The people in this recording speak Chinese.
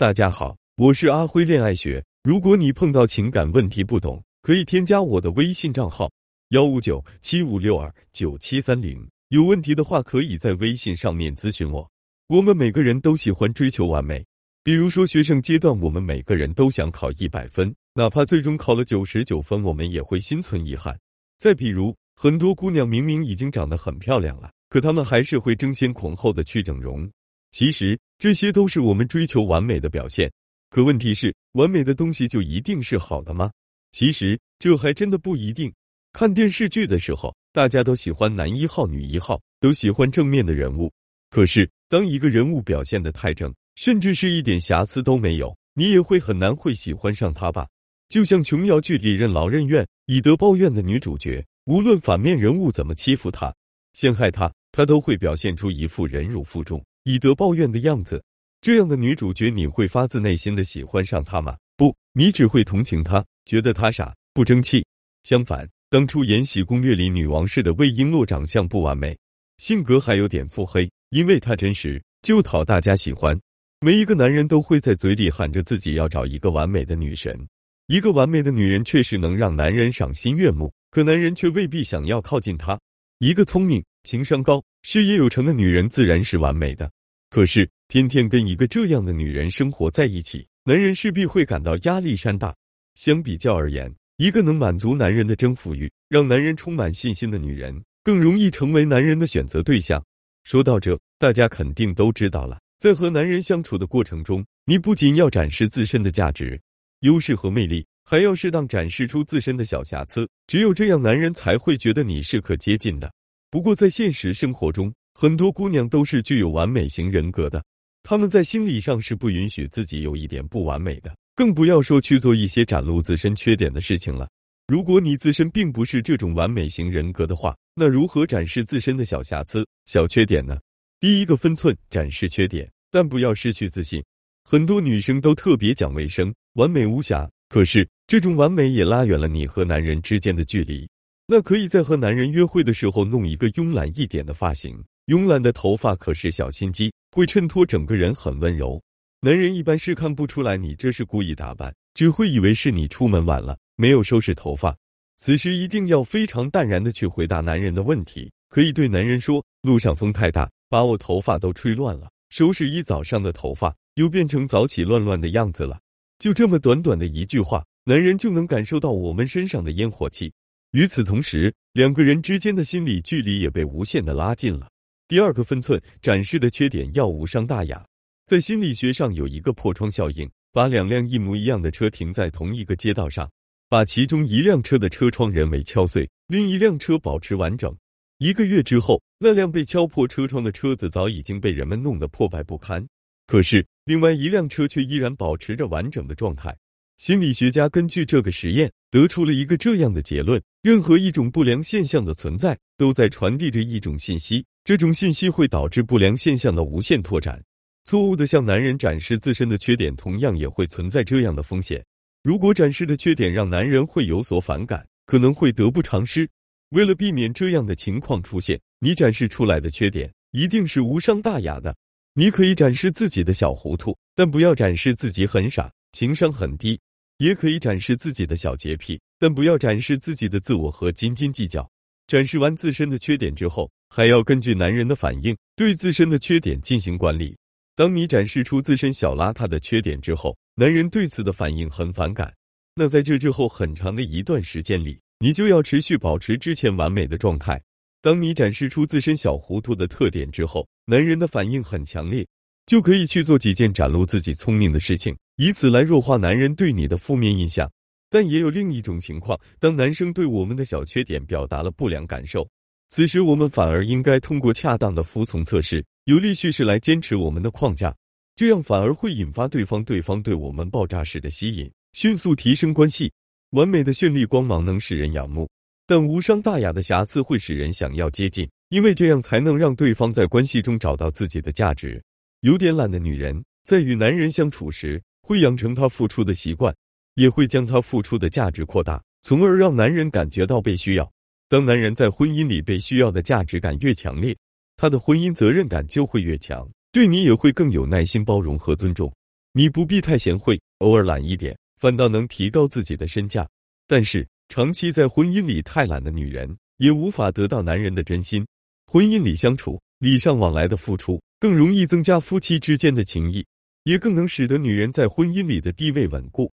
大家好，我是阿辉恋爱学。如果你碰到情感问题不懂，可以添加我的微信账号幺五九七五六二九七三零。有问题的话，可以在微信上面咨询我。我们每个人都喜欢追求完美，比如说学生阶段，我们每个人都想考一百分，哪怕最终考了九十九分，我们也会心存遗憾。再比如，很多姑娘明明已经长得很漂亮了，可她们还是会争先恐后的去整容。其实这些都是我们追求完美的表现，可问题是，完美的东西就一定是好的吗？其实这还真的不一定。看电视剧的时候，大家都喜欢男一号、女一号，都喜欢正面的人物。可是当一个人物表现的太正，甚至是一点瑕疵都没有，你也会很难会喜欢上他吧？就像琼瑶剧里任劳任怨、以德报怨的女主角，无论反面人物怎么欺负她、陷害她，她都会表现出一副忍辱负重。以德报怨的样子，这样的女主角你会发自内心的喜欢上她吗？不，你只会同情她，觉得她傻不争气。相反，当初《延禧攻略》里女王式的魏璎珞长相不完美，性格还有点腹黑，因为她真实，就讨大家喜欢。每一个男人都会在嘴里喊着自己要找一个完美的女神，一个完美的女人确实能让男人赏心悦目，可男人却未必想要靠近她。一个聪明。情商高、事业有成的女人自然是完美的，可是天天跟一个这样的女人生活在一起，男人势必会感到压力山大。相比较而言，一个能满足男人的征服欲、让男人充满信心的女人，更容易成为男人的选择对象。说到这，大家肯定都知道了，在和男人相处的过程中，你不仅要展示自身的价值、优势和魅力，还要适当展示出自身的小瑕疵。只有这样，男人才会觉得你是可接近的。不过，在现实生活中，很多姑娘都是具有完美型人格的，她们在心理上是不允许自己有一点不完美的，更不要说去做一些展露自身缺点的事情了。如果你自身并不是这种完美型人格的话，那如何展示自身的小瑕疵、小缺点呢？第一个分寸，展示缺点，但不要失去自信。很多女生都特别讲卫生、完美无瑕，可是这种完美也拉远了你和男人之间的距离。那可以在和男人约会的时候弄一个慵懒一点的发型，慵懒的头发可是小心机，会衬托整个人很温柔。男人一般是看不出来你这是故意打扮，只会以为是你出门晚了没有收拾头发。此时一定要非常淡然的去回答男人的问题，可以对男人说：“路上风太大，把我头发都吹乱了，收拾一早上的头发又变成早起乱乱的样子了。”就这么短短的一句话，男人就能感受到我们身上的烟火气。与此同时，两个人之间的心理距离也被无限的拉近了。第二个分寸，展示的缺点要无伤大雅。在心理学上有一个破窗效应，把两辆一模一样的车停在同一个街道上，把其中一辆车的车窗人为敲碎，另一辆车保持完整。一个月之后，那辆被敲破车窗的车子早已经被人们弄得破败不堪，可是另外一辆车却依然保持着完整的状态。心理学家根据这个实验得出了一个这样的结论：任何一种不良现象的存在，都在传递着一种信息，这种信息会导致不良现象的无限拓展。错误的向男人展示自身的缺点，同样也会存在这样的风险。如果展示的缺点让男人会有所反感，可能会得不偿失。为了避免这样的情况出现，你展示出来的缺点一定是无伤大雅的。你可以展示自己的小糊涂，但不要展示自己很傻，情商很低。也可以展示自己的小洁癖，但不要展示自己的自我和斤斤计较。展示完自身的缺点之后，还要根据男人的反应对自身的缺点进行管理。当你展示出自身小邋遢的缺点之后，男人对此的反应很反感。那在这之后很长的一段时间里，你就要持续保持之前完美的状态。当你展示出自身小糊涂的特点之后，男人的反应很强烈，就可以去做几件展露自己聪明的事情。以此来弱化男人对你的负面印象，但也有另一种情况：当男生对我们的小缺点表达了不良感受，此时我们反而应该通过恰当的服从测试、有力叙事来坚持我们的框架，这样反而会引发对方对方对我们爆炸式的吸引，迅速提升关系。完美的绚丽光芒能使人仰慕，但无伤大雅的瑕疵会使人想要接近，因为这样才能让对方在关系中找到自己的价值。有点懒的女人在与男人相处时。会养成他付出的习惯也会将他付出的价值扩大从而让男人感觉到被需要当男人在婚姻里被需要的价值感越强烈他的婚姻责任感就会越强。对你也会更有耐心包容和尊重你不必太贤惠偶尔懒一点反倒能提高自己的身价但是长期在婚姻里太懒的女人也无法得到男人的真心婚姻里相处礼尚往来的付出更容易增加夫妻之间的情谊。也更能使得女人在婚姻里的地位稳固。